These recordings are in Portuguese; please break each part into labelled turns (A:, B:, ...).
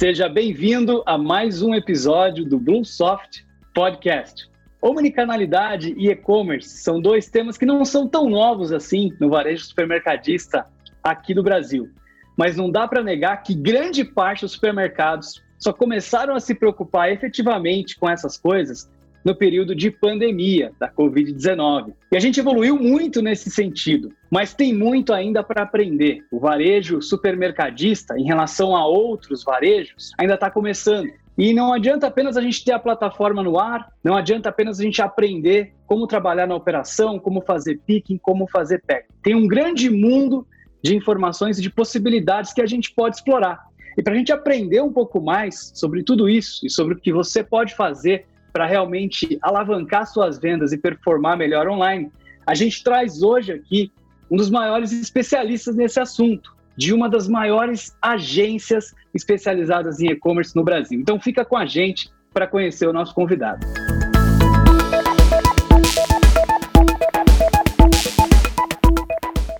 A: Seja bem-vindo a mais um episódio do Bluesoft Podcast. Omnicanalidade e e-commerce são dois temas que não são tão novos assim no varejo supermercadista aqui do Brasil. Mas não dá para negar que grande parte dos supermercados só começaram a se preocupar efetivamente com essas coisas no período de pandemia da Covid-19. E a gente evoluiu muito nesse sentido, mas tem muito ainda para aprender. O varejo supermercadista, em relação a outros varejos, ainda está começando. E não adianta apenas a gente ter a plataforma no ar, não adianta apenas a gente aprender como trabalhar na operação, como fazer picking, como fazer pack. Tem um grande mundo de informações e de possibilidades que a gente pode explorar. E para a gente aprender um pouco mais sobre tudo isso e sobre o que você pode fazer para realmente alavancar suas vendas e performar melhor online, a gente traz hoje aqui um dos maiores especialistas nesse assunto, de uma das maiores agências especializadas em e-commerce no Brasil. Então fica com a gente para conhecer o nosso convidado.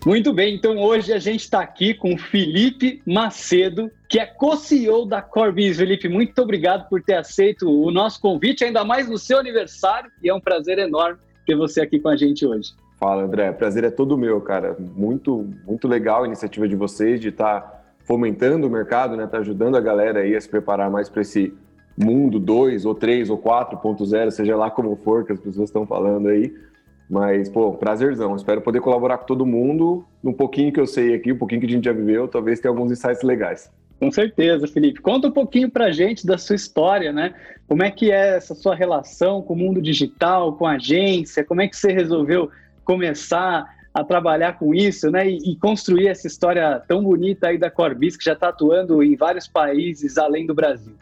A: Muito bem, então hoje a gente está aqui com Felipe Macedo, que é co-CEO da Corbis. Felipe, muito obrigado por ter aceito o nosso convite, ainda mais no seu aniversário, e é um prazer enorme ter você aqui com a gente hoje.
B: Fala, André, prazer é todo meu, cara. Muito, muito legal a iniciativa de vocês de estar tá fomentando o mercado, né? Tá ajudando a galera aí a se preparar mais para esse mundo 2 ou 3 ou 4.0, seja lá como for que as pessoas estão falando aí. Mas, pô, prazerzão. Espero poder colaborar com todo mundo. Um pouquinho que eu sei aqui, um pouquinho que a gente já viveu, talvez tenha alguns insights legais.
A: Com certeza, Felipe. Conta um pouquinho pra gente da sua história, né? Como é que é essa sua relação com o mundo digital, com a agência? Como é que você resolveu começar a trabalhar com isso, né? E, e construir essa história tão bonita aí da Corbis, que já está atuando em vários países além do Brasil.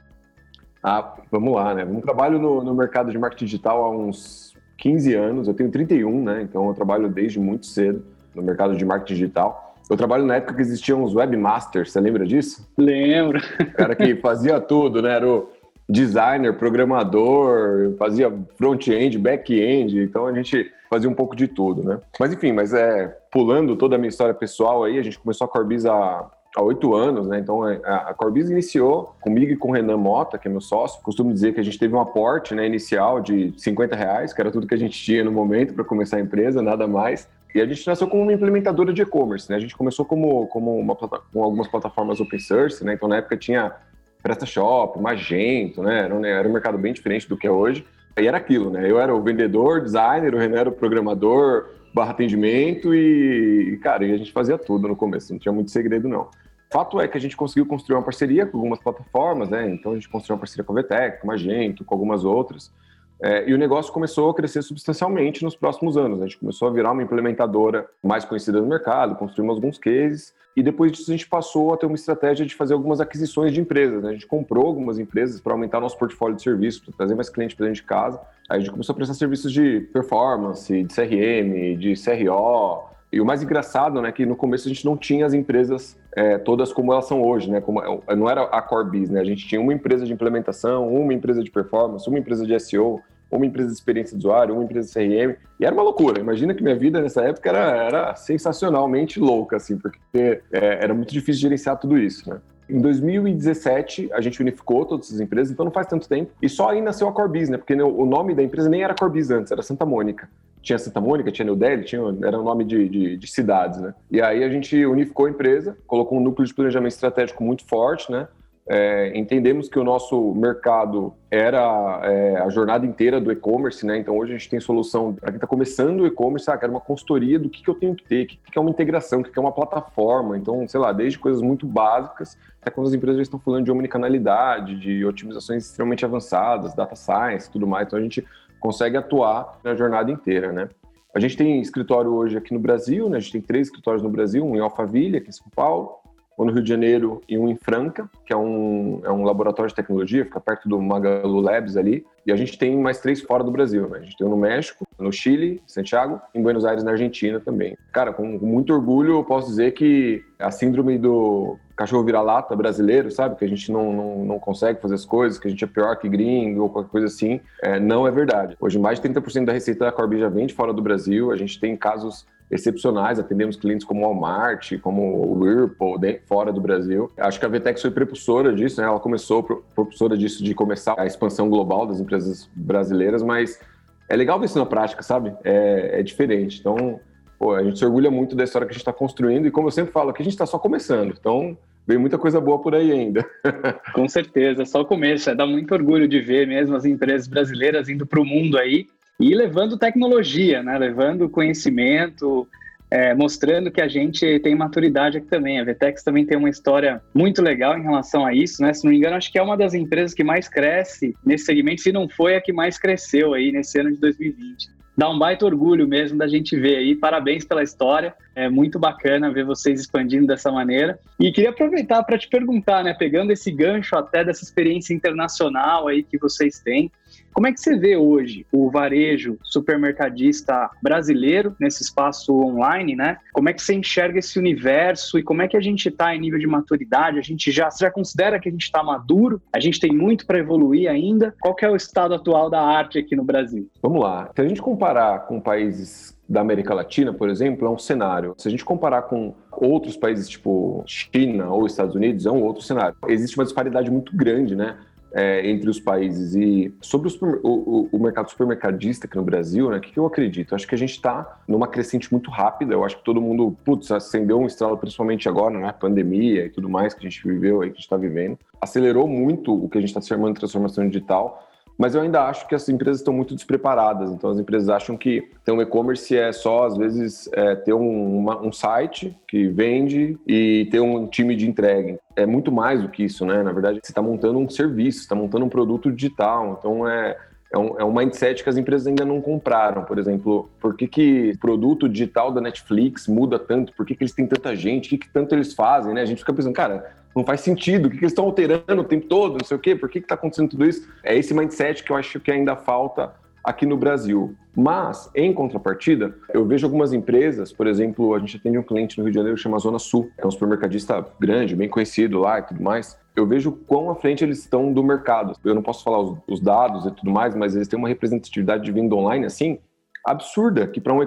B: Ah, vamos lá, né? Eu trabalho no, no mercado de marketing digital há uns 15 anos, eu tenho 31, né? Então eu trabalho desde muito cedo no mercado de marketing digital. Eu trabalho na época que existiam os webmasters, você lembra disso?
A: Lembro.
B: O cara que fazia tudo, né? Era o designer, programador, fazia front-end, back-end, então a gente fazia um pouco de tudo, né? Mas enfim, mas é pulando toda a minha história pessoal aí, a gente começou a Corbis há oito anos, né? Então a, a Corbis iniciou comigo e com o Renan Mota, que é meu sócio. Costumo dizer que a gente teve um aporte né, inicial de 50 reais, que era tudo que a gente tinha no momento para começar a empresa, nada mais. E a gente nasceu como uma implementadora de e-commerce, né? A gente começou como, como uma, com algumas plataformas open source, né? Então na época tinha PrestaShop, Magento, né? Era um, era um mercado bem diferente do que é hoje. Aí era aquilo, né? Eu era o vendedor, designer, o Renan era o programador, barra atendimento e, cara, e a gente fazia tudo no começo, não tinha muito segredo não. Fato é que a gente conseguiu construir uma parceria com algumas plataformas, né? Então a gente construiu uma parceria com a VTEC, com a Magento, com algumas outras. É, e o negócio começou a crescer substancialmente nos próximos anos. A gente começou a virar uma implementadora mais conhecida no mercado, construímos alguns cases, e depois disso a gente passou a ter uma estratégia de fazer algumas aquisições de empresas. Né? A gente comprou algumas empresas para aumentar nosso portfólio de serviços, para trazer mais clientes para dentro de casa. Aí a gente começou a prestar serviços de performance, de CRM, de CRO, e o mais engraçado, né, que no começo a gente não tinha as empresas é, todas como elas são hoje, né? Como, é, não era a core business, né? A gente tinha uma empresa de implementação, uma empresa de performance, uma empresa de SEO, uma empresa de experiência de usuário, uma empresa de CRM, e era uma loucura. Imagina que minha vida nessa época era, era sensacionalmente louca, assim, porque é, era muito difícil gerenciar tudo isso, né? Em 2017, a gente unificou todas essas empresas, então não faz tanto tempo. E só aí nasceu a Corbis, né? Porque o nome da empresa nem era Corbis antes, era Santa Mônica tinha Santa Mônica, tinha New Delhi, tinha, era o nome de, de, de, cidades, né? E aí a gente unificou a empresa, colocou um núcleo de planejamento estratégico muito forte, né? É, entendemos que o nosso mercado era é, a jornada inteira do e-commerce, né? Então hoje a gente tem solução para quem está começando o e-commerce, ah, quero uma consultoria do que, que eu tenho que ter, o que, que é uma integração, o que, que é uma plataforma. Então, sei lá, desde coisas muito básicas até quando as empresas já estão falando de omnicanalidade, de otimizações extremamente avançadas, data science, tudo mais. Então a gente consegue atuar na jornada inteira, né? A gente tem escritório hoje aqui no Brasil, né? A gente tem três escritórios no Brasil, um em Alphaville, aqui em São Paulo, um no Rio de Janeiro e um em Franca, que é um, é um laboratório de tecnologia, fica perto do Magalu Labs ali. E a gente tem mais três fora do Brasil, né? A gente tem um no México, no Chile, Santiago, em Buenos Aires, na Argentina também. Cara, com, muito orgulho eu posso dizer que a síndrome do cachorro vira-lata brasileiro, sabe? Que a gente não, não, não, consegue fazer as coisas, que a gente é pior que gringo ou qualquer coisa assim, é, não é verdade. Hoje, mais de 30% da receita da Corby já vem de fora do Brasil. A gente tem casos excepcionais, atendemos clientes como Walmart, como o Whirlpool, fora do Brasil. Acho que a Vtex foi prepulsora disso, né? Ela começou propulsora disso de começar a expansão global das empresas brasileiras, mas é legal ver isso na prática, sabe? É, é diferente. Então, pô, a gente se orgulha muito da história que a gente está construindo e, como eu sempre falo, aqui a gente está só começando. Então, vem muita coisa boa por aí ainda.
A: Com certeza, só o começo. É, dá muito orgulho de ver mesmo as empresas brasileiras indo para o mundo aí e levando tecnologia, né? levando conhecimento, é, mostrando que a gente tem maturidade aqui também. A Vetex também tem uma história muito legal em relação a isso, né? Se não me engano, acho que é uma das empresas que mais cresce nesse segmento, se não foi a que mais cresceu aí nesse ano de 2020 dá um baita orgulho mesmo da gente ver aí. Parabéns pela história. É muito bacana ver vocês expandindo dessa maneira. E queria aproveitar para te perguntar, né, pegando esse gancho até dessa experiência internacional aí que vocês têm, como é que você vê hoje o varejo supermercadista brasileiro nesse espaço online, né? Como é que você enxerga esse universo e como é que a gente está em nível de maturidade? A gente já, já considera que a gente está maduro? A gente tem muito para evoluir ainda? Qual é o estado atual da arte aqui no Brasil?
B: Vamos lá. Se a gente comparar com países da América Latina, por exemplo, é um cenário. Se a gente comparar com outros países tipo China ou Estados Unidos, é um outro cenário. Existe uma disparidade muito grande, né? é, entre os países. E sobre o, o, mercado supermercadista aqui no Brasil, né, o que, que eu acredito? Eu acho que a gente está numa crescente muito rápida. Eu acho que todo mundo, putz, acendeu um estralo, principalmente agora, né? Pandemia e tudo mais que a gente viveu aí, que a gente está vivendo. Acelerou muito o que a gente está chamando de transformação digital mas eu ainda acho que as empresas estão muito despreparadas. Então, as empresas acham que ter um e-commerce é só, às vezes, é, ter um, uma, um site que vende e ter um time de entrega. É muito mais do que isso, né? Na verdade, você está montando um serviço, está montando um produto digital. Então, é, é um, é um mindset que as empresas ainda não compraram. Por exemplo, por que, que o produto digital da Netflix muda tanto? Por que, que eles têm tanta gente? O que, que tanto eles fazem? Né? A gente fica pensando, cara, não faz sentido, o que, que eles estão alterando o tempo todo, não sei o quê, por que está acontecendo tudo isso? É esse mindset que eu acho que ainda falta aqui no Brasil. Mas, em contrapartida, eu vejo algumas empresas, por exemplo, a gente atende um cliente no Rio de Janeiro que chama Zona Sul, é um supermercadista grande, bem conhecido lá e tudo mais. Eu vejo quão à frente eles estão do mercado. Eu não posso falar os, os dados e tudo mais, mas eles têm uma representatividade de venda online assim absurda, que para um,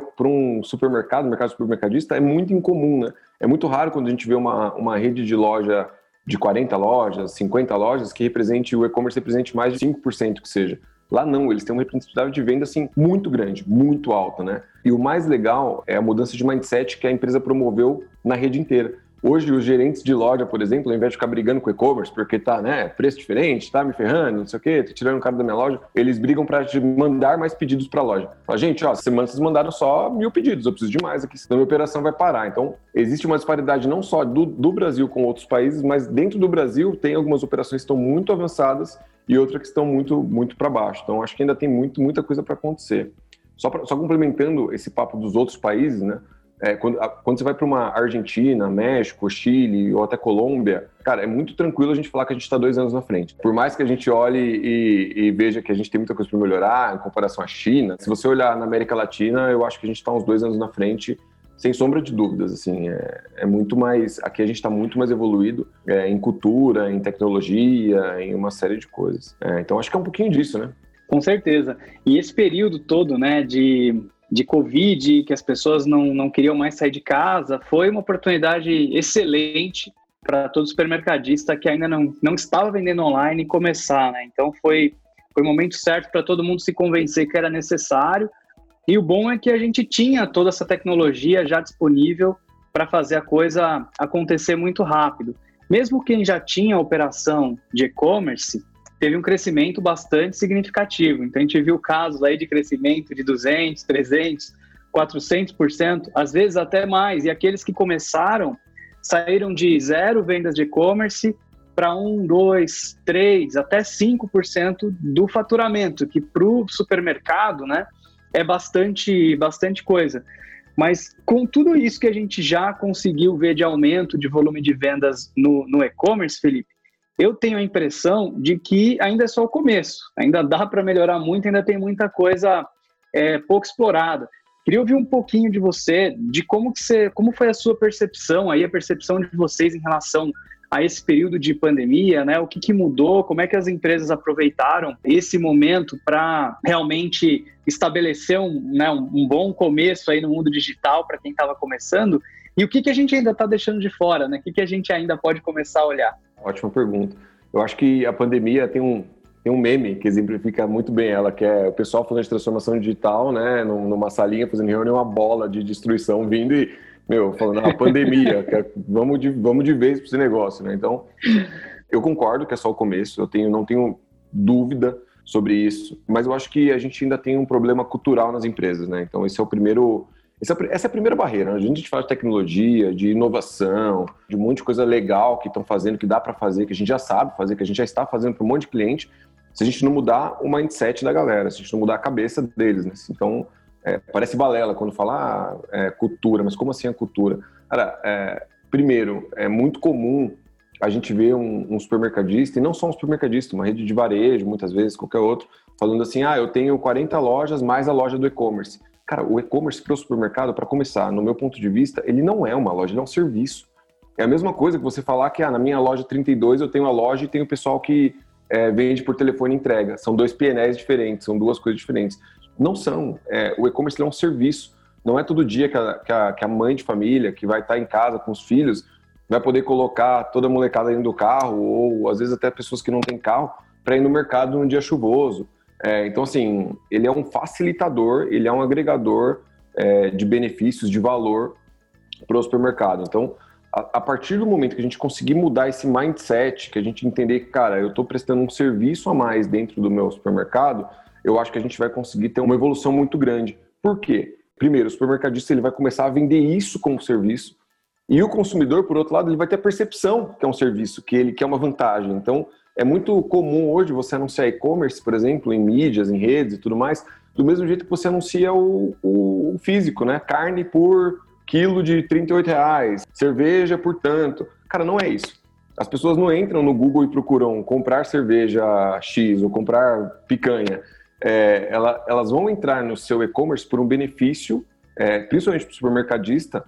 B: um supermercado, mercado supermercadista, é muito incomum, né? É muito raro quando a gente vê uma, uma rede de loja de 40 lojas, 50 lojas, que represente, o e-commerce represente mais de 5% que seja. Lá não, eles têm uma representatividade de venda assim muito grande, muito alta, né? E o mais legal é a mudança de mindset que a empresa promoveu na rede inteira. Hoje, os gerentes de loja, por exemplo, ao invés de ficar brigando com o e-commerce, porque tá, né, preço diferente, tá me ferrando, não sei o quê, tá tirando o cara da minha loja, eles brigam para mandar mais pedidos para a loja. Fala, gente, ó, semana vocês mandaram só mil pedidos, eu preciso de mais aqui, senão minha operação vai parar. Então, existe uma disparidade não só do, do Brasil com outros países, mas dentro do Brasil tem algumas operações que estão muito avançadas e outras que estão muito, muito para baixo. Então, acho que ainda tem muito, muita coisa para acontecer. Só, pra, só complementando esse papo dos outros países, né? É, quando, quando, você vai para uma Argentina, México, Chile ou até Colômbia, cara, é muito tranquilo a gente falar que a gente está dois anos na frente. Por mais que a gente olhe e, e veja que a gente tem muita coisa para melhorar em comparação à China, se você olhar na América Latina, eu acho que a gente está uns dois anos na frente sem sombra de dúvidas, assim, é, é muito mais, aqui a gente está muito mais evoluído é, em cultura, em tecnologia, em uma série de coisas. É, então acho que é um pouquinho disso, né?
A: Com certeza. E esse período todo, né, de de Covid, que as pessoas não, não queriam mais sair de casa, foi uma oportunidade excelente para todo supermercadista que ainda não, não estava vendendo online começar, né? Então foi, foi momento certo para todo mundo se convencer que era necessário. E o bom é que a gente tinha toda essa tecnologia já disponível para fazer a coisa acontecer muito rápido. Mesmo quem já tinha operação de e-commerce, teve um crescimento bastante significativo. Então, a gente viu casos aí de crescimento de 200, 300, 400%, às vezes até mais. E aqueles que começaram saíram de zero vendas de e-commerce para 1, 2, 3, até 5% do faturamento, que para o supermercado né, é bastante, bastante coisa. Mas com tudo isso que a gente já conseguiu ver de aumento de volume de vendas no, no e-commerce, Felipe, eu tenho a impressão de que ainda é só o começo, ainda dá para melhorar muito, ainda tem muita coisa é, pouco explorada. Queria ouvir um pouquinho de você, de como que você, como foi a sua percepção aí, a percepção de vocês em relação a esse período de pandemia, né? O que, que mudou? Como é que as empresas aproveitaram esse momento para realmente estabelecer um, né, um, bom começo aí no mundo digital para quem estava começando? E o que, que a gente ainda está deixando de fora, né? O que, que a gente ainda pode começar a olhar?
B: Ótima pergunta. Eu acho que a pandemia tem um, tem um meme que exemplifica muito bem ela, que é o pessoal falando de transformação digital, né, numa salinha fazendo reunião, uma bola de destruição vindo e meu, falando, a pandemia, é, vamos, de, vamos de vez para esse negócio, né? Então, eu concordo que é só o começo, eu tenho, não tenho dúvida sobre isso, mas eu acho que a gente ainda tem um problema cultural nas empresas, né? Então, esse é o primeiro. É essa é a primeira barreira. Né? A gente fala de tecnologia, de inovação, de um monte de coisa legal que estão fazendo, que dá para fazer, que a gente já sabe fazer, que a gente já está fazendo para um monte de cliente, se a gente não mudar o mindset da galera, se a gente não mudar a cabeça deles, né? Então, é, parece balela quando fala ah, é, cultura, mas como assim a cultura? Cara, é, primeiro, é muito comum a gente ver um, um, supermercadista, e não só um supermercadista, uma rede de varejo, muitas vezes, qualquer outro, falando assim: ah, eu tenho 40 lojas mais a loja do e-commerce. Cara, o e-commerce para o supermercado, para começar, no meu ponto de vista, ele não é uma loja, ele é um serviço. É a mesma coisa que você falar que ah, na minha loja 32 eu tenho a loja e tenho o pessoal que é, vende por telefone e entrega. São dois PNLs diferentes, são duas coisas diferentes. Não são. É, o e-commerce é um serviço. Não é todo dia que a, que a, que a mãe de família, que vai estar em casa com os filhos, vai poder colocar toda a molecada dentro do carro, ou às vezes até pessoas que não têm carro, para ir no mercado num dia chuvoso. É, então, assim, ele é um facilitador, ele é um agregador é, de benefícios, de valor para o supermercado. Então, a, a, partir do momento que a gente conseguir mudar esse mindset, que a gente entender que, cara, eu estou prestando um serviço a mais dentro do meu supermercado, eu acho que a gente vai conseguir ter uma evolução muito grande. Por quê? Primeiro, o supermercadista ele vai começar a vender isso como serviço, e o consumidor, por outro lado, ele vai ter a percepção que é um serviço, que ele quer uma vantagem. Então, é muito comum hoje você anunciar e-commerce, por exemplo, em mídias, em redes e tudo mais, do mesmo jeito que você anuncia o, o, físico, né? Carne por quilo de 38 reais, cerveja por tanto. Cara, não é isso. As pessoas não entram no Google e procuram comprar cerveja X ou comprar picanha é, ela, elas vão entrar no seu e-commerce por um benefício, é, principalmente para o supermercadista,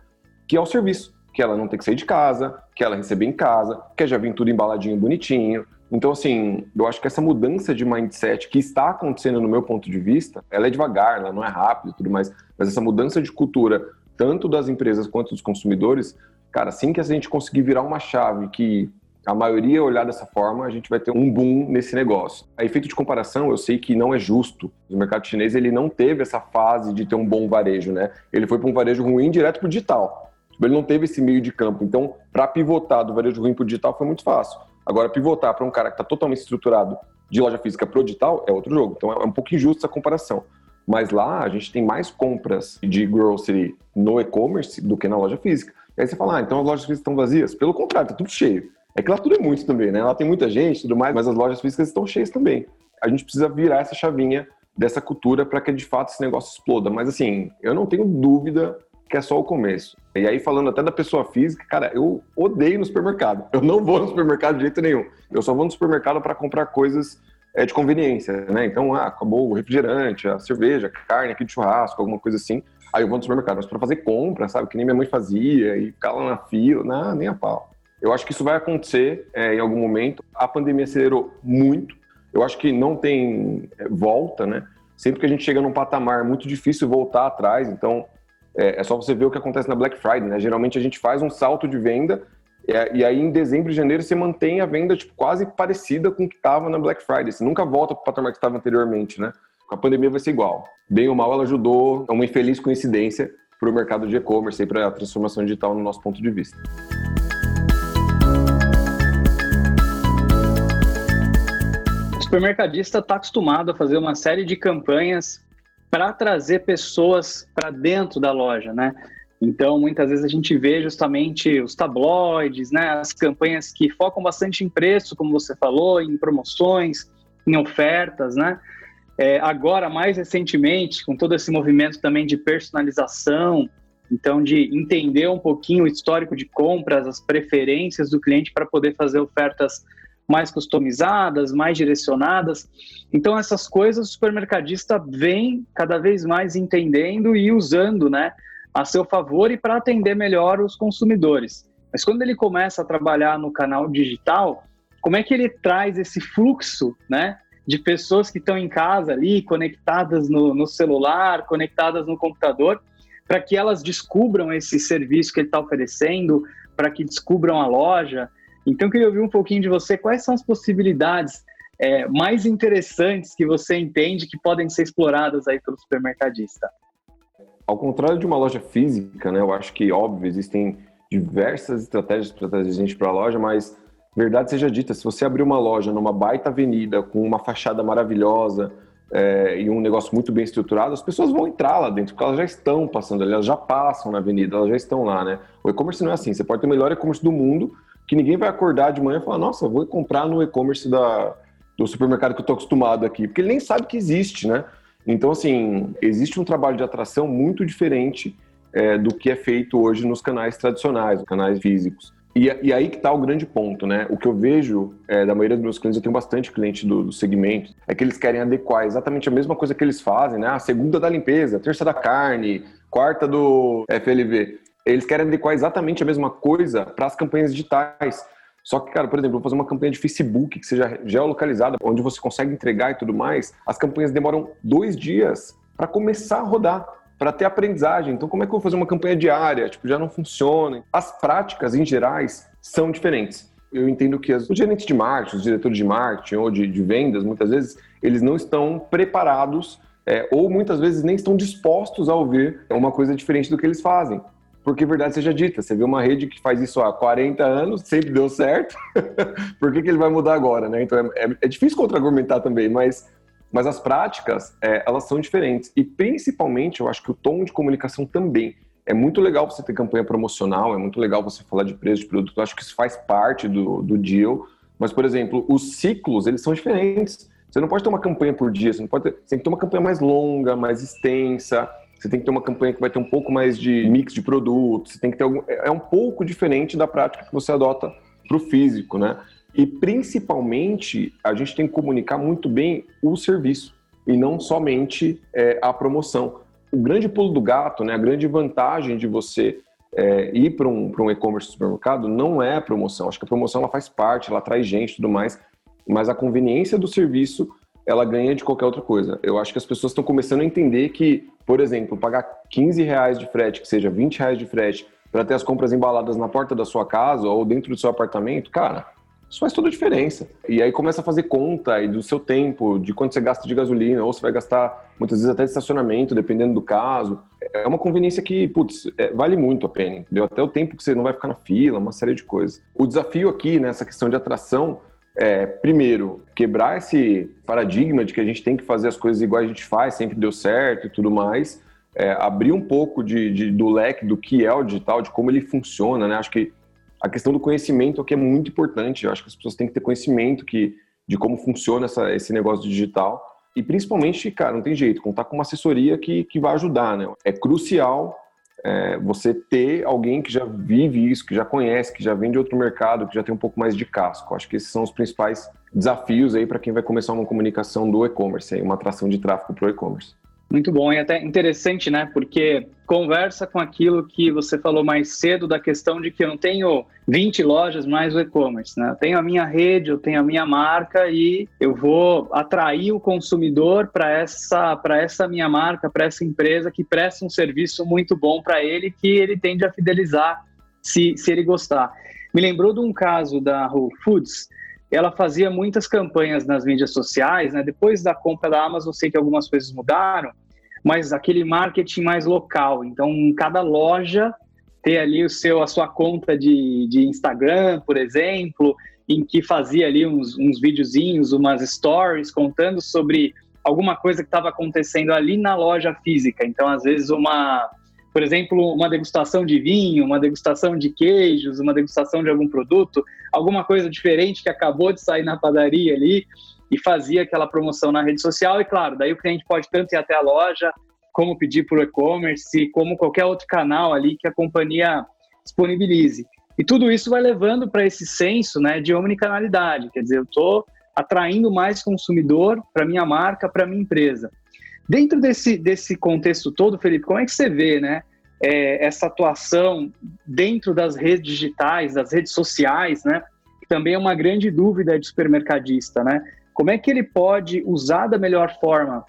B: que é o serviço. Que ela não tem que sair de casa, que ela receber em casa, que já vem tudo embaladinho, bonitinho. Então, assim, eu acho que essa mudança de mindset que está acontecendo no meu ponto de vista, ela é devagar, ela não é rápida e tudo mais, mas essa mudança de cultura, tanto das empresas quanto dos consumidores, cara, assim que a gente conseguir virar uma chave que a maioria olhar dessa forma, a gente vai ter um boom nesse negócio. A efeito de comparação, eu sei que não é justo. O mercado chinês ele não teve essa fase de ter um bom varejo, né? Ele foi para um varejo ruim direto para o digital. Tipo, ele não teve esse meio de campo. Então, para pivotar do varejo ruim para o digital foi muito fácil. Agora, pivotar para um cara que está totalmente estruturado de loja física para o digital é outro jogo. Então, é um pouco injusto essa comparação. Mas lá a gente tem mais compras de grocery no e-commerce do que na loja física. E aí você fala, ah, então as lojas físicas estão vazias? Pelo contrário, está tudo cheio. É que lá tudo é muito também, né? Lá tem muita gente e tudo mais, mas as lojas físicas estão cheias também. A gente precisa virar essa chavinha dessa cultura para que de fato esse negócio exploda. Mas assim, eu não tenho dúvida que é só o começo. E aí, falando até da pessoa física, cara, eu odeio no supermercado. Eu não vou no supermercado de jeito nenhum. Eu só vou no supermercado para comprar coisas é, de conveniência, né? Então, ah, acabou o refrigerante, a cerveja, a carne aqui de churrasco, alguma coisa assim. Aí eu vou no supermercado. Mas para fazer compra, sabe? Que nem minha mãe fazia e ficar lá na fila, não, nem a pau. Eu acho que isso vai acontecer é, em algum momento. A pandemia acelerou muito. Eu acho que não tem é, volta, né? Sempre que a gente chega num patamar é muito difícil voltar atrás. Então, é, é, só você ver o que acontece na Black Friday, né? Geralmente a gente faz um salto de venda é, e aí em dezembro e janeiro você mantém a venda tipo, quase parecida com o que estava na Black Friday. Você nunca volta para o patamar que estava anteriormente, né? A pandemia vai ser igual. Bem ou mal, ela ajudou, é uma infeliz coincidência para o mercado de e-commerce e para a transformação digital no nosso ponto de vista.
A: supermercadista está acostumado a fazer uma série de campanhas para trazer pessoas para dentro da loja, né? Então, muitas vezes a gente vê justamente os tabloides, né? As campanhas que focam bastante em preço, como você falou, em promoções, em ofertas, né? É, agora, mais recentemente, com todo esse movimento também de personalização, então de entender um pouquinho o histórico de compras, as preferências do cliente para poder fazer ofertas mais customizadas, mais direcionadas. Então essas coisas o supermercadista vem cada vez mais entendendo e usando, né, a seu favor e para atender melhor os consumidores. Mas quando ele começa a trabalhar no canal digital, como é que ele traz esse fluxo, né? De pessoas que estão em casa ali, conectadas no, no celular, conectadas no computador, para que elas descubram esse serviço que ele está oferecendo, para que descubram a loja. Então, eu queria ouvir um pouquinho de você, quais são as possibilidades é, mais interessantes que você entende que podem ser exploradas aí pelo supermercadista?
B: Ao contrário de uma loja física, né, eu acho que, óbvio, existem diversas estratégias para trazer gente para a loja, mas verdade seja dita, se você abrir uma loja numa baita avenida com uma fachada maravilhosa é, e um negócio muito bem estruturado, as pessoas vão entrar lá dentro, porque elas já estão passando ali, elas já passam na avenida, elas já estão lá, né? O e-commerce não é assim, você pode ter o melhor e-commerce do mundo, que ninguém vai acordar de manhã e falar, nossa, vou comprar no e-commerce da, do supermercado que eu estou acostumado aqui, porque ele nem sabe que existe, né? Então, assim, existe um trabalho de atração muito diferente é, do que é feito hoje nos canais tradicionais, nos canais físicos. E, e aí que está o grande ponto, né? O que eu vejo é, da maioria dos meus clientes, eu tenho bastante cliente do, do, segmento, é que eles querem adequar exatamente a mesma coisa que eles fazem, né? A segunda da limpeza, terça da carne, quarta do FLV. Eles querem adequar exatamente a mesma coisa para as campanhas digitais. Só que, cara, por exemplo, vou fazer uma campanha de Facebook que seja geolocalizada, onde você consegue entregar e tudo mais. As campanhas demoram dois dias para começar a rodar, para ter aprendizagem. Então, como é que eu vou fazer uma campanha diária? Tipo, já não funciona. As práticas, em gerais, são diferentes. Eu entendo que os gerentes de marketing, os diretores de marketing ou de, de vendas, muitas vezes, eles não estão preparados é, ou muitas vezes nem estão dispostos a ouvir uma coisa diferente do que eles fazem porque verdade seja dita, você vê uma rede que faz isso há 40 anos, sempre deu certo, por que, que ele vai mudar agora, né? Então é, é, é difícil contra-argumentar também, mas, mas as práticas, é, elas são diferentes. E principalmente, eu acho que o tom de comunicação também. É muito legal você ter campanha promocional, é muito legal você falar de preço de produto, eu acho que isso faz parte do, do deal, mas, por exemplo, os ciclos, eles são diferentes. Você não pode ter uma campanha por dia, você não pode ter, você tem que ter uma campanha mais longa, mais extensa, você tem que ter uma campanha que vai ter um pouco mais de mix de produtos, você tem que ter algum, é um pouco diferente da prática que você adota para o físico, né? E principalmente a gente tem que comunicar muito bem o serviço e não somente é, a promoção. O grande pulo do gato, né? A grande vantagem de você é, ir para um, um e-commerce supermercado não é a promoção. Acho que a promoção ela faz parte, ela traz gente e tudo mais, mas a conveniência do serviço ela ganha de qualquer outra coisa. Eu acho que as pessoas estão começando a entender que, por exemplo, pagar 15 reais de frete, que seja 20 reais de frete, para ter as compras embaladas na porta da sua casa ou dentro do seu apartamento, cara, isso faz toda a diferença. E aí começa a fazer conta e do seu tempo, de quanto você gasta de gasolina, ou você vai gastar muitas vezes até de estacionamento, dependendo do caso. É uma conveniência que, putz, é, vale muito a pena, entendeu? Até o tempo que você não vai ficar na fila, uma série de coisas. O desafio aqui, nessa questão de atração, é, primeiro, quebrar esse paradigma de que a gente tem que fazer as coisas igual a gente faz, sempre deu certo e tudo mais, é, abrir um pouco de, de, do leque do que é o digital, de como ele funciona, né? Acho que a questão do conhecimento aqui é muito importante. Eu acho que as pessoas têm que ter conhecimento que, de como funciona essa, esse negócio digital. E principalmente, cara, não tem jeito, contar com uma assessoria que, que vai ajudar, né? É crucial é, você ter alguém que já vive isso, que já conhece, que já vem de outro mercado, que já tem um pouco mais de casco. Acho que esses são os principais desafios aí para quem vai começar uma comunicação do e-commerce, uma atração de tráfego para o e-commerce.
A: Muito bom e até interessante, né? Porque conversa com aquilo que você falou mais cedo da questão de que eu não tenho 20 lojas mais o e-commerce, né? Eu tenho a minha rede, eu tenho a minha marca e eu vou atrair o consumidor para essa para essa minha marca, para essa empresa que presta um serviço muito bom para ele que ele tende a fidelizar se, se ele gostar. Me lembrou de um caso da Whole Foods ela fazia muitas campanhas nas mídias sociais, né? Depois da compra da Amazon, sei que algumas coisas mudaram, mas aquele marketing mais local. Então, cada loja ter ali o seu, a sua conta de, de Instagram, por exemplo, em que fazia ali uns, uns videozinhos, umas stories contando sobre alguma coisa que estava acontecendo ali na loja física. Então, às vezes, uma, por exemplo, uma degustação de vinho, uma degustação de queijos, uma degustação de algum produto, alguma coisa diferente que acabou de sair na padaria ali e fazia aquela promoção na rede social. E claro, daí o cliente pode tanto ir até a loja, como pedir por e-commerce, como qualquer outro canal ali que a companhia disponibilize. E tudo isso vai levando para esse senso né, de omnicanalidade, quer dizer, eu estou atraindo mais consumidor para minha marca, para minha empresa. Dentro desse, desse contexto todo, Felipe, como é que você vê, né? é, essa atuação dentro das redes digitais, das redes sociais, né? Que também é uma grande dúvida de supermercadista, né? Como é que ele pode usar da melhor forma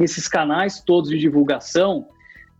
A: esses canais todos de divulgação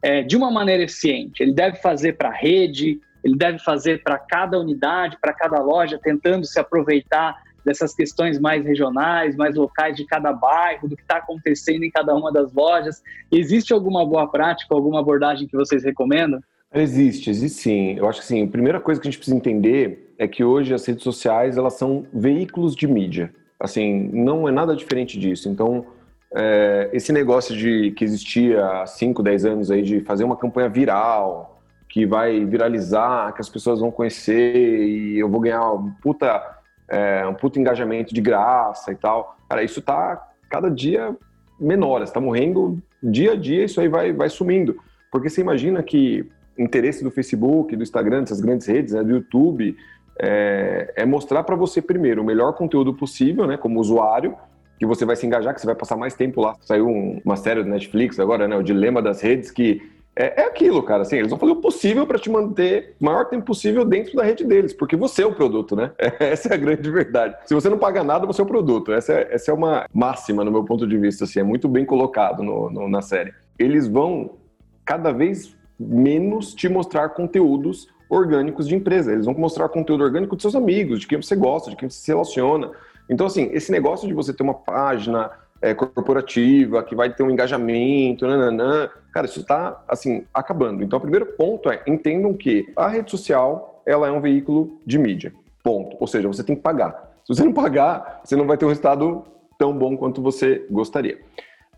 A: é, de uma maneira eficiente? Ele deve fazer para a rede, ele deve fazer para cada unidade, para cada loja, tentando se aproveitar dessas questões mais regionais, mais locais de cada bairro, do que está acontecendo em cada uma das lojas. Existe alguma boa prática, alguma abordagem que vocês recomendam?
B: Existe, existe sim. Eu acho que sim. A primeira coisa que a gente precisa entender é que hoje as redes sociais elas são veículos de mídia. Assim, não é nada diferente disso. Então, é, esse negócio de que existia há 5, 10 anos aí de fazer uma campanha viral, que vai viralizar, que as pessoas vão conhecer e eu vou ganhar um puta, é, um puta engajamento de graça e tal. Cara, isso tá cada dia menor, está morrendo dia a dia, isso aí vai, vai sumindo. Porque você imagina que interesse do Facebook, do Instagram, dessas grandes redes, né, do YouTube, é, é mostrar para você primeiro o melhor conteúdo possível, né, como usuário, que você vai se engajar, que você vai passar mais tempo lá. Saiu um, uma série do Netflix agora, né, o Dilema das Redes, que é, é aquilo, cara. Assim, eles vão fazer o possível para te manter o maior tempo possível dentro da rede deles, porque você é o produto, né? Essa é a grande verdade. Se você não paga nada, você é o produto. Essa é, essa é uma máxima, no meu ponto de vista. Assim, é muito bem colocado no, no, na série. Eles vão cada vez menos te mostrar conteúdos orgânicos de empresa. Eles vão mostrar conteúdo orgânico dos seus amigos, de quem você gosta, de quem você se relaciona. Então, assim, esse negócio de você ter uma página é, corporativa que vai ter um engajamento, nananã, cara, isso está, assim, acabando. Então, o primeiro ponto é, entendam que a rede social, ela é um veículo de mídia, ponto. Ou seja, você tem que pagar. Se você não pagar, você não vai ter um resultado tão bom quanto você gostaria.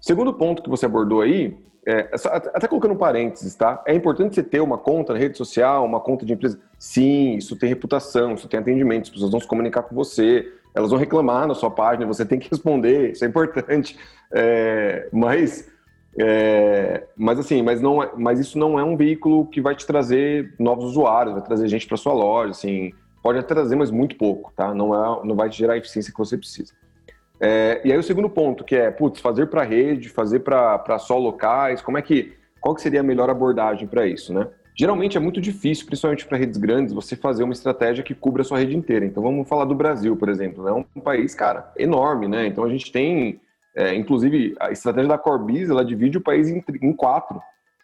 B: Segundo ponto que você abordou aí é, até colocando um parênteses, tá? É importante você ter uma conta na rede social, uma conta de empresa. Sim, isso tem reputação, isso tem atendimento, as pessoas vão se comunicar com você, elas vão reclamar na sua página, você tem que responder, isso é importante. É, mas, é, mas assim, mas, não é, mas isso não é um veículo que vai te trazer novos usuários, vai trazer gente para sua loja, assim, pode até trazer, mas muito pouco, tá? Não, é, não vai te gerar a eficiência que você precisa. É, e aí o segundo ponto, que é, putz, fazer para rede, fazer para só locais, como é que, qual que seria a melhor abordagem para isso, né? Geralmente é muito difícil, principalmente para redes grandes, você fazer uma estratégia que cubra a sua rede inteira. Então vamos falar do Brasil, por exemplo, é né? um país, cara, enorme, né? Então a gente tem, é, inclusive, a estratégia da Corbis, ela divide o país em, em quatro,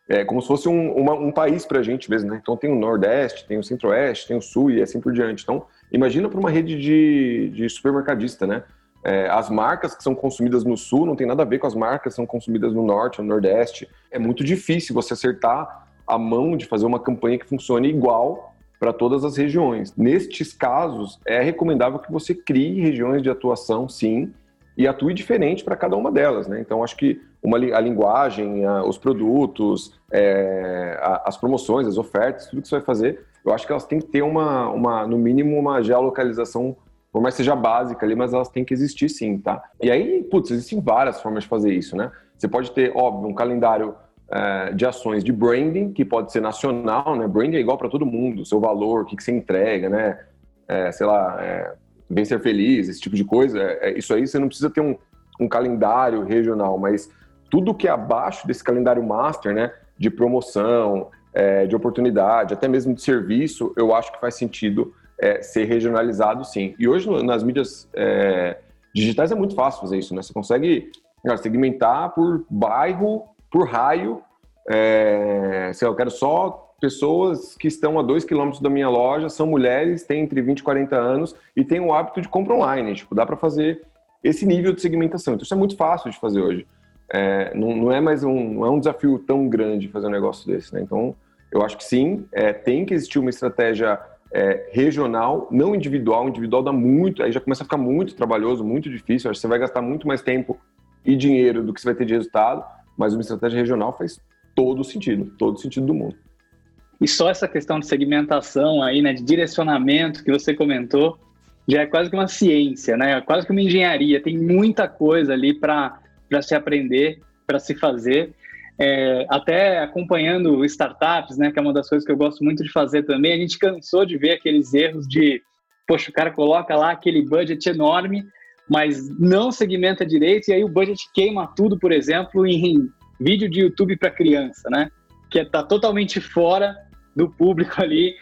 B: é, como se fosse um, uma, um país para a gente mesmo, né? Então tem o Nordeste, tem o Centro-Oeste, tem o Sul e assim por diante. Então imagina para uma rede de, de supermercadista, né? É, as marcas que são consumidas no sul não tem nada a ver com as marcas que são consumidas no norte ou no nordeste. É muito difícil você acertar a mão de fazer uma campanha que funcione igual para todas as regiões. Nestes casos, é recomendável que você crie regiões de atuação, sim, e atue diferente para cada uma delas. Né? Então, acho que uma, a linguagem, a, os produtos, é, a, as promoções, as ofertas, tudo que você vai fazer, eu acho que elas têm que ter uma, uma no mínimo, uma geolocalização por mais que seja básica ali, mas elas têm que existir sim, tá? E aí, putz, existem várias formas de fazer isso, né? Você pode ter, óbvio, um calendário é, de ações de branding, que pode ser nacional, né? Branding é igual para todo mundo, seu valor, o que, que você entrega, né? É, sei lá, é, bem ser feliz, esse tipo de coisa. É, é, isso aí você não precisa ter um, um calendário regional, mas tudo que é abaixo desse calendário master, né? De promoção, é, de oportunidade, até mesmo de serviço, eu acho que faz sentido é, ser regionalizado, sim. E hoje nas mídias é, digitais é muito fácil fazer isso, né? Você consegue cara, segmentar por bairro, por raio. É, sei lá, eu quero só pessoas que estão a dois quilômetros da minha loja, são mulheres, têm entre 20 e 40 anos e têm o hábito de compra online. Tipo, dá para fazer esse nível de segmentação. Então, isso é muito fácil de fazer hoje. É, não, não, é mais um, não é um desafio tão grande fazer um negócio desse, né? Então, eu acho que sim, é, tem que existir uma estratégia é, regional, não individual. Individual dá muito, aí já começa a ficar muito trabalhoso, muito difícil. Você vai gastar muito mais tempo e dinheiro do que você vai ter de resultado, mas uma estratégia regional faz todo sentido, todo sentido do mundo.
A: E só essa questão de segmentação aí, né, de direcionamento que você comentou, já é quase que uma ciência, né? Quase que uma engenharia. Tem muita coisa ali para se aprender, para se fazer é, até acompanhando startups, né, que é uma das coisas que eu gosto muito de fazer também, a gente cansou de ver aqueles erros de, poxa, o cara coloca lá aquele budget enorme, mas não segmenta direito, e aí o budget queima tudo, por exemplo, em vídeo de YouTube para criança, né? que está totalmente fora do público ali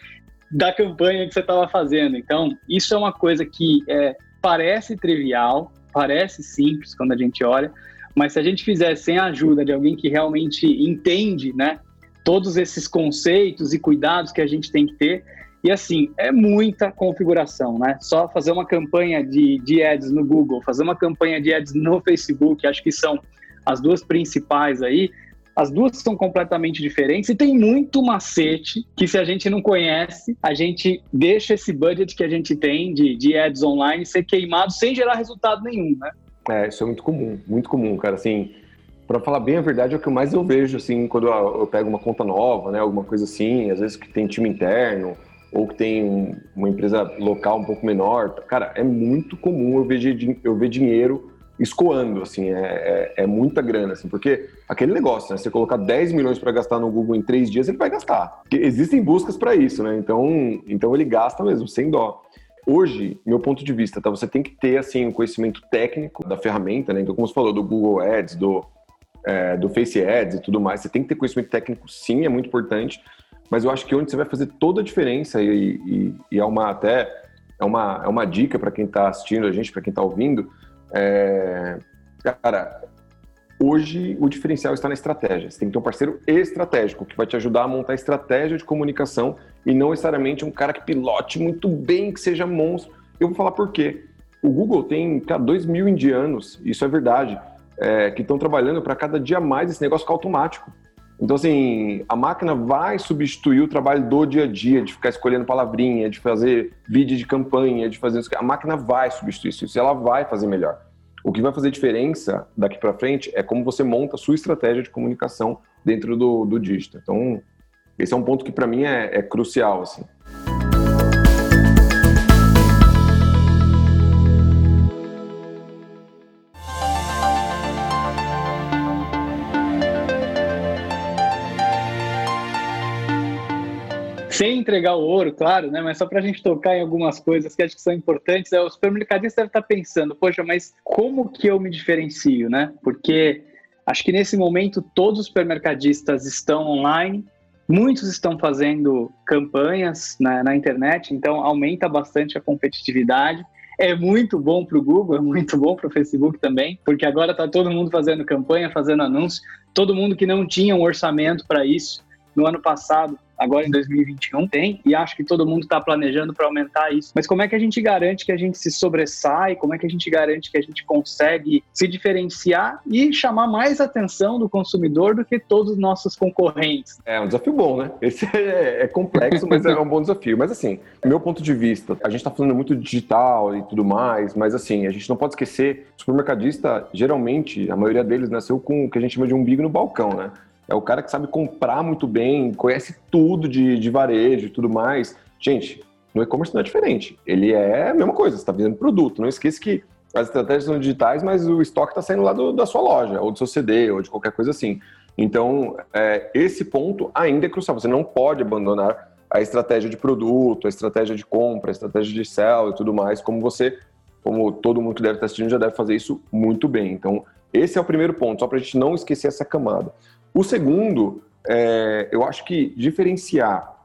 A: da campanha que você estava fazendo. Então, isso é uma coisa que é, parece trivial, parece simples quando a gente olha, mas se a gente fizer sem a ajuda de alguém que realmente entende, né, todos esses conceitos e cuidados que a gente tem que ter, e assim, é muita configuração, né? Só fazer uma campanha de, de ads no Google, fazer uma campanha de ads no Facebook, acho que são as duas principais aí, as duas são completamente diferentes e tem muito macete que se a gente não conhece, a gente deixa esse budget que a gente tem de, de ads online ser queimado sem gerar resultado nenhum, né?
B: É, isso é muito comum, muito comum, cara. Assim, para falar bem a verdade, é o que mais eu vejo, assim, quando eu pego uma conta nova, né, alguma coisa assim, às vezes que tem time interno ou que tem uma empresa local um pouco menor, cara, é muito comum eu ver, eu ver dinheiro escoando, assim, é, é, é, muita grana, assim, porque aquele negócio, né, você colocar 10 milhões para gastar no Google em três dias, ele vai gastar. Porque existem buscas para isso, né, então, então ele gasta mesmo, sem dó. Hoje, meu ponto de vista, tá, você tem que ter, assim, um conhecimento técnico da ferramenta, né, então, como você falou, do Google Ads, do, é, do Face Ads e tudo mais, você tem que ter conhecimento técnico, sim, é muito importante, mas eu acho que onde você vai fazer toda a diferença, e, e, e é uma até, é uma, é uma dica para quem está assistindo a gente, para quem está ouvindo, é, cara, hoje o diferencial está na estratégia. Você tem que ter um parceiro estratégico que vai te ajudar a montar estratégia de comunicação e não necessariamente um cara que pilote muito bem, que seja monstro. Eu vou falar por quê. O Google tem cara, 2 mil indianos, isso é verdade, é, que estão trabalhando para cada dia mais esse negócio ficar automático. Então, assim, a máquina vai substituir o trabalho do dia a dia, de ficar escolhendo palavrinha, de fazer vídeo de campanha, de fazer isso. A máquina vai substituir isso, ela vai fazer melhor. O que vai fazer diferença daqui para frente é como você monta a sua estratégia de comunicação dentro do, do digital. Então, esse é um ponto que para mim é, é crucial, assim.
A: Sem entregar o ouro, claro, né? Mas só para a gente tocar em algumas coisas que acho que são importantes, é, o supermercadista deve estar tá pensando, poxa, mas como que eu me diferencio, né? Porque acho que nesse momento todos os supermercadistas estão online, muitos estão fazendo campanhas na, na internet, então aumenta bastante a competitividade é muito bom para o Google, é muito bom para o Facebook também, porque agora está todo mundo fazendo campanha, fazendo anúncio, todo mundo que não tinha um orçamento para isso no ano passado agora em 2021 tem, e acho que todo mundo está planejando para aumentar isso. Mas como é que a gente garante que a gente se sobressai? Como é que a gente garante que a gente consegue se diferenciar e chamar mais atenção do consumidor do que todos os nossos concorrentes?
B: É um desafio bom, né? Esse é, é complexo, mas é um bom desafio. Mas assim, do meu ponto de vista, a gente está falando muito digital e tudo mais, mas assim, a gente não pode esquecer, supermercadista, geralmente, a maioria deles nasceu com o que a gente chama de umbigo no balcão, né? É o cara que sabe comprar muito bem, conhece tudo de, de varejo e tudo mais. Gente, no e-commerce não é diferente. Ele é a mesma coisa, você está vendendo produto. Não esqueça que as estratégias são digitais, mas o estoque está saindo lá do, da sua loja, ou do seu CD, ou de qualquer coisa assim. Então, é, esse ponto ainda é crucial. Você não pode abandonar a estratégia de produto, a estratégia de compra, a estratégia de sell e tudo mais, como você, como todo mundo que deve estar assistindo já deve fazer isso muito bem. Então, esse é o primeiro ponto, só para a gente não esquecer essa camada. O segundo, é, eu acho que diferenciar,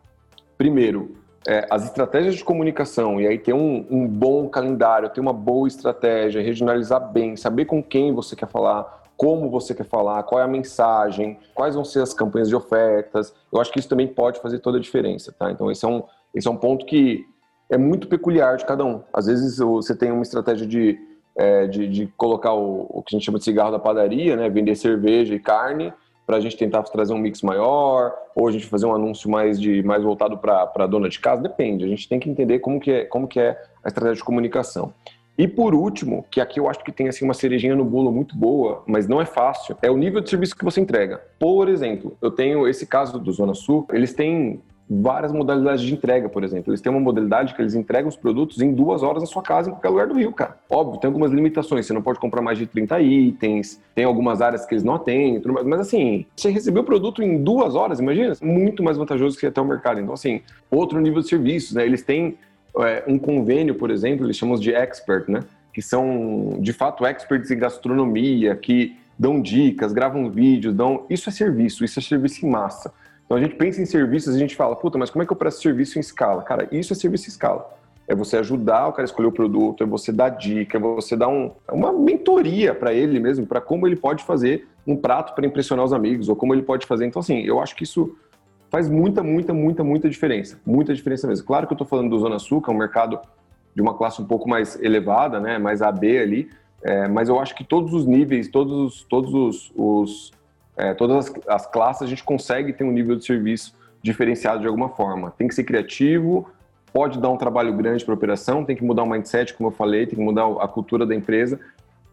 B: primeiro, é, as estratégias de comunicação, e aí ter um, um, bom calendário, ter uma boa estratégia, regionalizar bem, saber com quem você quer falar, como você quer falar, qual é a mensagem, quais vão ser as campanhas de ofertas. Eu acho que isso também pode fazer toda a diferença, tá? Então, esse é um, esse é um ponto que é muito peculiar de cada um. Às vezes você tem uma estratégia de, é, de, de, colocar o, o que a gente chama de cigarro da padaria, né? Vender cerveja e carne, para a gente tentar trazer um mix maior, ou a gente fazer um anúncio mais, de, mais voltado para a dona de casa, depende. A gente tem que entender como que, é, como que é a estratégia de comunicação. E por último, que aqui eu acho que tem assim uma cerejinha no bolo muito boa, mas não é fácil, é o nível de serviço que você entrega. Por exemplo, eu tenho esse caso do Zona Sul, eles têm várias modalidades de entrega, por exemplo. Eles têm uma modalidade que eles entregam os produtos em duas horas na sua casa, em qualquer lugar do Rio, cara. Óbvio, tem algumas limitações. Você não pode comprar mais de 30 itens, tem algumas áreas que eles não atendem, mas assim, você recebeu o produto em duas horas, imagina? Muito mais vantajoso que até o mercado. Então, assim, outro nível de serviços, né? Eles têm é, um convênio, por exemplo, eles chamam de expert, né? Que são, de fato, experts em gastronomia, que dão dicas, gravam vídeos, dão... Isso é serviço, isso é serviço em massa. Então a gente pensa em serviços, a gente fala, puta, mas como é que eu presto serviço em escala? Cara, isso é serviço em escala. É você ajudar o cara a escolher o produto, é você dar dica, é você dar um, uma mentoria para ele mesmo, para como ele pode fazer um prato para impressionar os amigos, ou como ele pode fazer. Então, assim, eu acho que isso faz muita, muita, muita, muita diferença. Muita diferença mesmo. Claro que eu estou falando do Zona Sul, que é um mercado de uma classe um pouco mais elevada, né, mais AB ali, é, mas eu acho que todos os níveis, todos, todos os, os é, todas as, as, classes a gente consegue ter um nível de serviço diferenciado de alguma forma. Tem que ser criativo, pode dar um trabalho grande para a operação, tem que mudar o mindset, como eu falei, tem que mudar a cultura da empresa,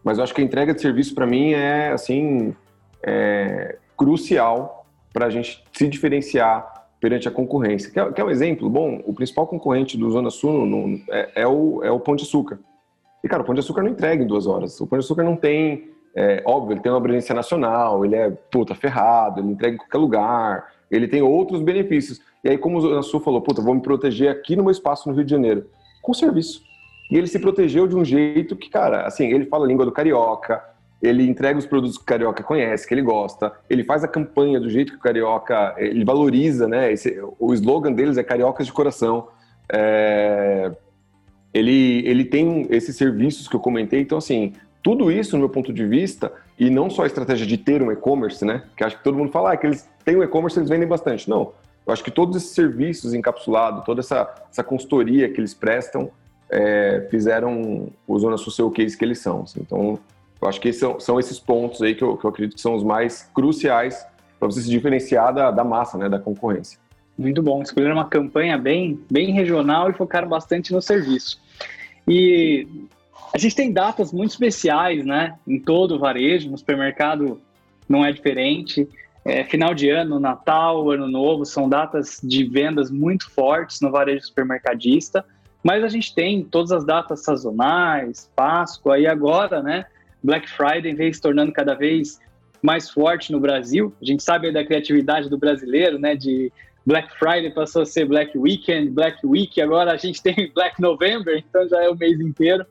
B: mas eu acho que a entrega de serviço para mim é assim é, crucial para a gente se diferenciar perante a concorrência. Quer, quer um exemplo? Bom, o principal concorrente do Zona Sul no, é, é, o, é o Pão de Açúcar. E, cara, o Pão de Açúcar não entrega em duas horas. O Pão de Açúcar não tem, é, óbvio, ele tem uma abrangência nacional, ele é, puta, ferrado, ele entrega em qualquer lugar, ele tem outros benefícios. E aí, como o Sul falou, puta, vou me proteger aqui no meu espaço no Rio de Janeiro, com serviço. E ele se protegeu de um jeito que, cara, assim, ele fala a língua do carioca, ele entrega os produtos que o carioca conhece, que ele gosta, ele faz a campanha do jeito que o carioca, ele valoriza, né? Esse, o slogan deles é cariocas de coração. É, ele, ele tem esses serviços que eu comentei. Então, assim, tudo isso, no meu ponto de vista, e não só a estratégia de ter um e-commerce, né? Que acho que todo mundo fala ah, que eles têm um e-commerce, eles vendem bastante. Não. Eu acho que todos esses serviços encapsulados, toda essa, essa consultoria que eles prestam, é, fizeram o Zona Social Case que eles são. Assim. Então, eu acho que são, são esses pontos aí que eu, que eu acredito que são os mais cruciais para você se diferenciar da, da massa, né, da concorrência.
A: Muito bom. Escolheram uma campanha bem, bem regional e focaram bastante no serviço. E a gente tem datas muito especiais, né? Em todo o varejo, no supermercado não é diferente. É, final de ano, Natal, Ano Novo, são datas de vendas muito fortes no varejo supermercadista. Mas a gente tem todas as datas sazonais, Páscoa e agora, né? Black Friday vem se tornando cada vez mais forte no Brasil. A gente sabe da criatividade do brasileiro, né? De Black Friday passou a ser Black Weekend, Black Week, agora a gente tem Black November, então já é o mês inteiro.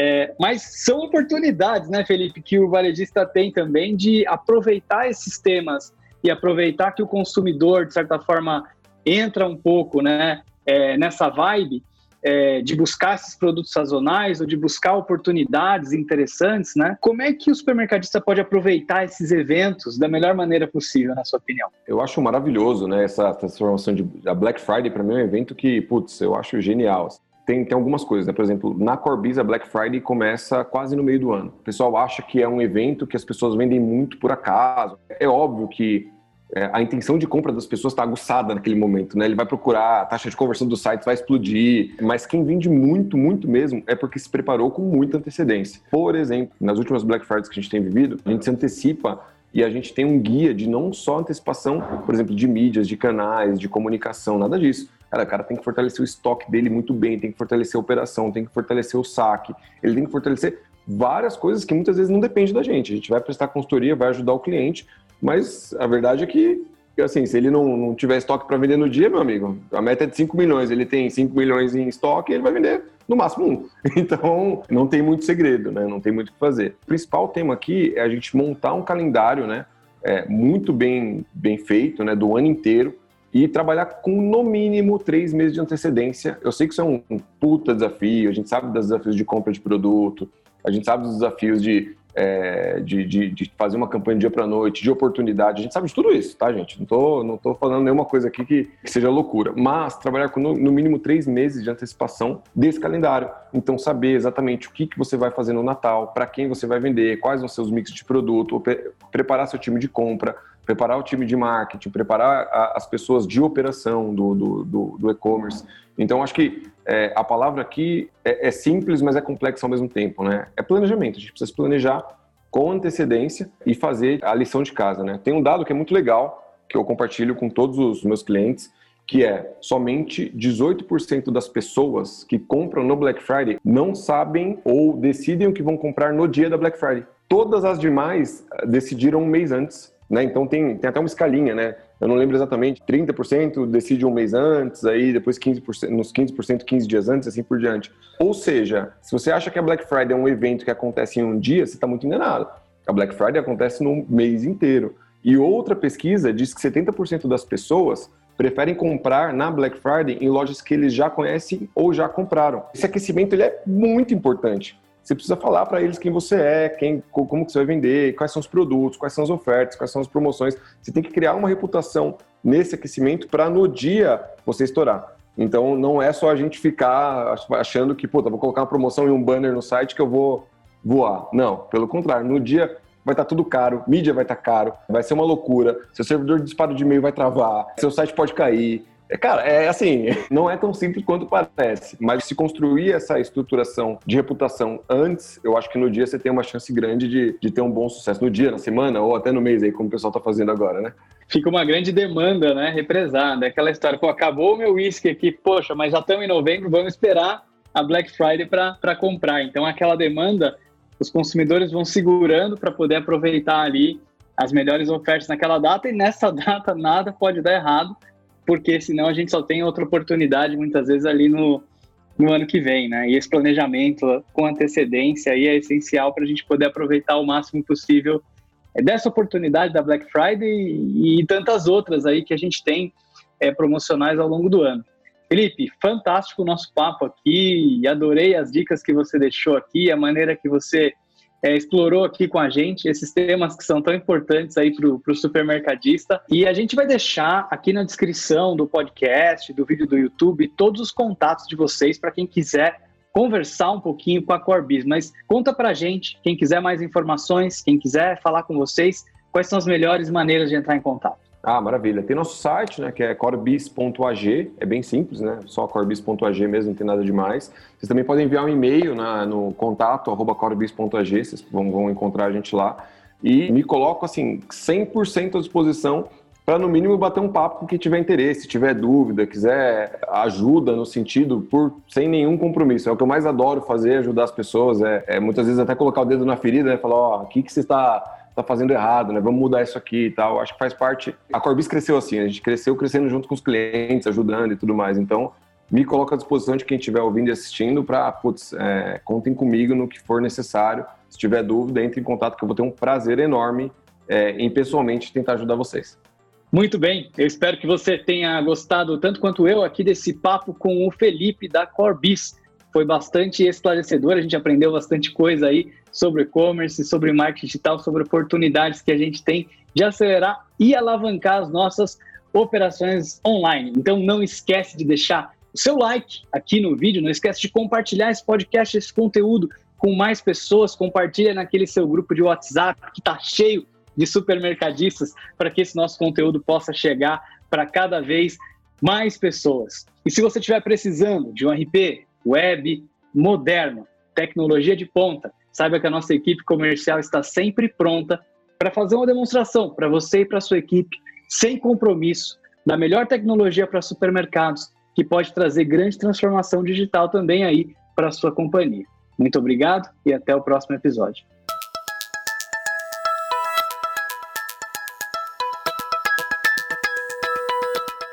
A: É, mas são oportunidades, né, Felipe, que o varejista tem também de aproveitar esses temas e aproveitar que o consumidor, de certa forma, entra um pouco né, é, nessa vibe é, de buscar esses produtos sazonais ou de buscar oportunidades interessantes, né? Como é que o supermercadista pode aproveitar esses eventos da melhor maneira possível, na sua opinião?
B: Eu acho maravilhoso, né? Essa transformação de a Black Friday para mim é um evento que, putz, eu acho genial. Tem, tem algumas coisas, né? Por exemplo, na Corbis a Black Friday começa quase no meio do ano. O pessoal acha que é um evento que as pessoas vendem muito por acaso. É óbvio que é, a intenção de compra das pessoas está aguçada naquele momento, né? Ele vai procurar, a taxa de conversão dos sites vai explodir, mas quem vende muito, muito mesmo é porque se preparou com muita antecedência. Por exemplo, nas últimas Black Fridays que a gente tem vivido, a gente se antecipa e a gente tem um guia de não só antecipação, por exemplo, de mídias, de canais, de comunicação, nada disso. Cara, o cara tem que fortalecer o estoque dele muito bem, tem que fortalecer a operação, tem que fortalecer o saque, ele tem que fortalecer várias coisas que muitas vezes não depende da gente. A gente vai prestar consultoria, vai ajudar o cliente, mas a verdade é que, assim, se ele não, não tiver estoque para vender no dia, meu amigo, a meta é de 5 milhões, ele tem 5 milhões em estoque, ele vai vender no máximo um. Então, não tem muito segredo, né? Não tem muito o que fazer. O principal tema aqui é a gente montar um calendário, né? É, muito bem, bem feito, né? Do ano inteiro e trabalhar com no mínimo três meses de antecedência. Eu sei que isso é um, um puta desafio, a gente sabe dos desafios de compra de produto, a gente sabe dos desafios de é, de, de, de, fazer uma campanha de dia para noite, de oportunidade. A gente sabe de tudo isso, tá, gente? Não tô, não tô falando nenhuma coisa aqui que, que seja loucura. Mas trabalhar com no, no, mínimo três meses de antecipação desse calendário. Então, saber exatamente o que, que você vai fazer no Natal, para quem você vai vender, quais vão ser os mix de produto, preparar seu time de compra, preparar o time de marketing, preparar a, as pessoas de operação do, do, do, do e-commerce. Então, acho que é, a palavra aqui é, é, simples, mas é complexa ao mesmo tempo, né? É planejamento. A gente precisa planejar com antecedência e fazer a lição de casa, né? Tem um dado que é muito legal, que eu compartilho com todos os meus clientes, que é somente 18% das pessoas que compram no Black Friday não sabem ou decidem o que vão comprar no dia da Black Friday. Todas as demais eh, decidiram um mês antes né? Então tem, tem até uma escalinha, né? Eu não lembro exatamente, 30% decide um mês antes, aí depois 15%, nos 15%, 15 dias antes, assim por diante. Ou seja, se você acha que a Black Friday é um evento que acontece em um dia, você está muito enganado. A Black Friday acontece no mês inteiro. E outra pesquisa diz que 70% das pessoas preferem comprar na Black Friday em lojas que eles já conhecem ou já compraram. Esse aquecimento ele é muito importante. Você precisa falar para eles quem você é, quem, como que você vai vender, quais são os produtos, quais são as ofertas, quais são as promoções. Você tem que criar uma reputação nesse aquecimento para no dia você estourar. Então não é só a gente ficar achando que, puta, vou colocar uma promoção e um banner no site que eu vou voar. Não, pelo contrário, no dia vai estar tá tudo caro, mídia vai estar tá caro, vai ser uma loucura, seu servidor de disparo de e-mail vai travar, seu site pode cair. É, cara, é assim, não é tão simples quanto parece, mas se construir essa estruturação de reputação antes, eu acho que no dia você tem uma chance grande de, de ter um bom sucesso. No dia, na semana ou até no mês aí, como o pessoal está fazendo agora, né?
A: Fica uma grande demanda, né? Represada. Aquela história, pô, acabou o meu uísque aqui, poxa, mas já estamos em novembro, vamos esperar a Black Friday para comprar. Então, aquela demanda os consumidores vão segurando para poder aproveitar ali as melhores ofertas naquela data e nessa data nada pode dar errado, porque senão a gente só tem outra oportunidade muitas vezes ali no, no ano que vem, né? E esse planejamento com antecedência aí é essencial para a gente poder aproveitar o máximo possível dessa oportunidade da Black Friday e, e tantas outras aí que a gente tem é, promocionais ao longo do ano. Felipe, fantástico o nosso papo aqui, adorei as dicas que você deixou aqui, a maneira que você é, explorou aqui com a gente esses temas que são tão importantes aí para o supermercadista. E a gente vai deixar aqui na descrição do podcast, do vídeo do YouTube, todos os contatos de vocês para quem quiser conversar um pouquinho com a Corbis. Mas conta para a gente, quem quiser mais informações, quem quiser falar com vocês, quais são as melhores maneiras de entrar em contato.
B: Ah, maravilha. Tem nosso site, né, que é corebis.ag, é bem simples, né? Só corebis.ag mesmo, não tem nada demais. Vocês também podem enviar um e-mail na, no contato arroba corebis.ag, vocês vão, vão encontrar a gente lá. E me coloco assim 100% à disposição para no mínimo bater um papo com quem tiver interesse, tiver dúvida, quiser ajuda no sentido por sem nenhum compromisso. É o que eu mais adoro fazer, ajudar as pessoas. É, é muitas vezes até colocar o dedo na ferida, né? Falar, ó, oh, o que que você está tá fazendo errado, né? Vamos mudar isso aqui e tal. Acho que faz parte. A Corbis cresceu assim, a gente cresceu crescendo junto com os clientes, ajudando e tudo mais. Então, me coloco à disposição de quem estiver ouvindo e assistindo para, putz, é, contem comigo no que for necessário. Se tiver dúvida, entre em contato que eu vou ter um prazer enorme é, em pessoalmente tentar ajudar vocês.
A: Muito bem, eu espero que você tenha gostado tanto quanto eu aqui desse papo com o Felipe da Corbis. Foi bastante esclarecedor, a gente aprendeu bastante coisa aí sobre e-commerce, sobre marketing digital, sobre oportunidades que a gente tem de acelerar e alavancar as nossas operações online. Então não esquece de deixar o seu like aqui no vídeo, não esquece de compartilhar esse podcast, esse conteúdo com mais pessoas, compartilha naquele seu grupo de WhatsApp que está cheio de supermercadistas para que esse nosso conteúdo possa chegar para cada vez mais pessoas. E se você estiver precisando de um RP web moderno, tecnologia de ponta, Saiba que a nossa equipe comercial está sempre pronta para fazer uma demonstração para você e para sua equipe, sem compromisso, da melhor tecnologia para supermercados, que pode trazer grande transformação digital também aí para sua companhia. Muito obrigado e até o próximo episódio.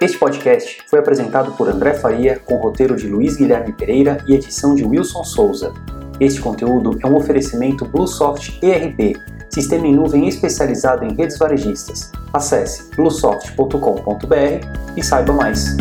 C: Este podcast foi apresentado por André Faria, com roteiro de Luiz Guilherme Pereira e edição de Wilson Souza. Este conteúdo é um oferecimento Bluesoft ERP, sistema em nuvem especializado em redes varejistas. Acesse bluesoft.com.br e saiba mais.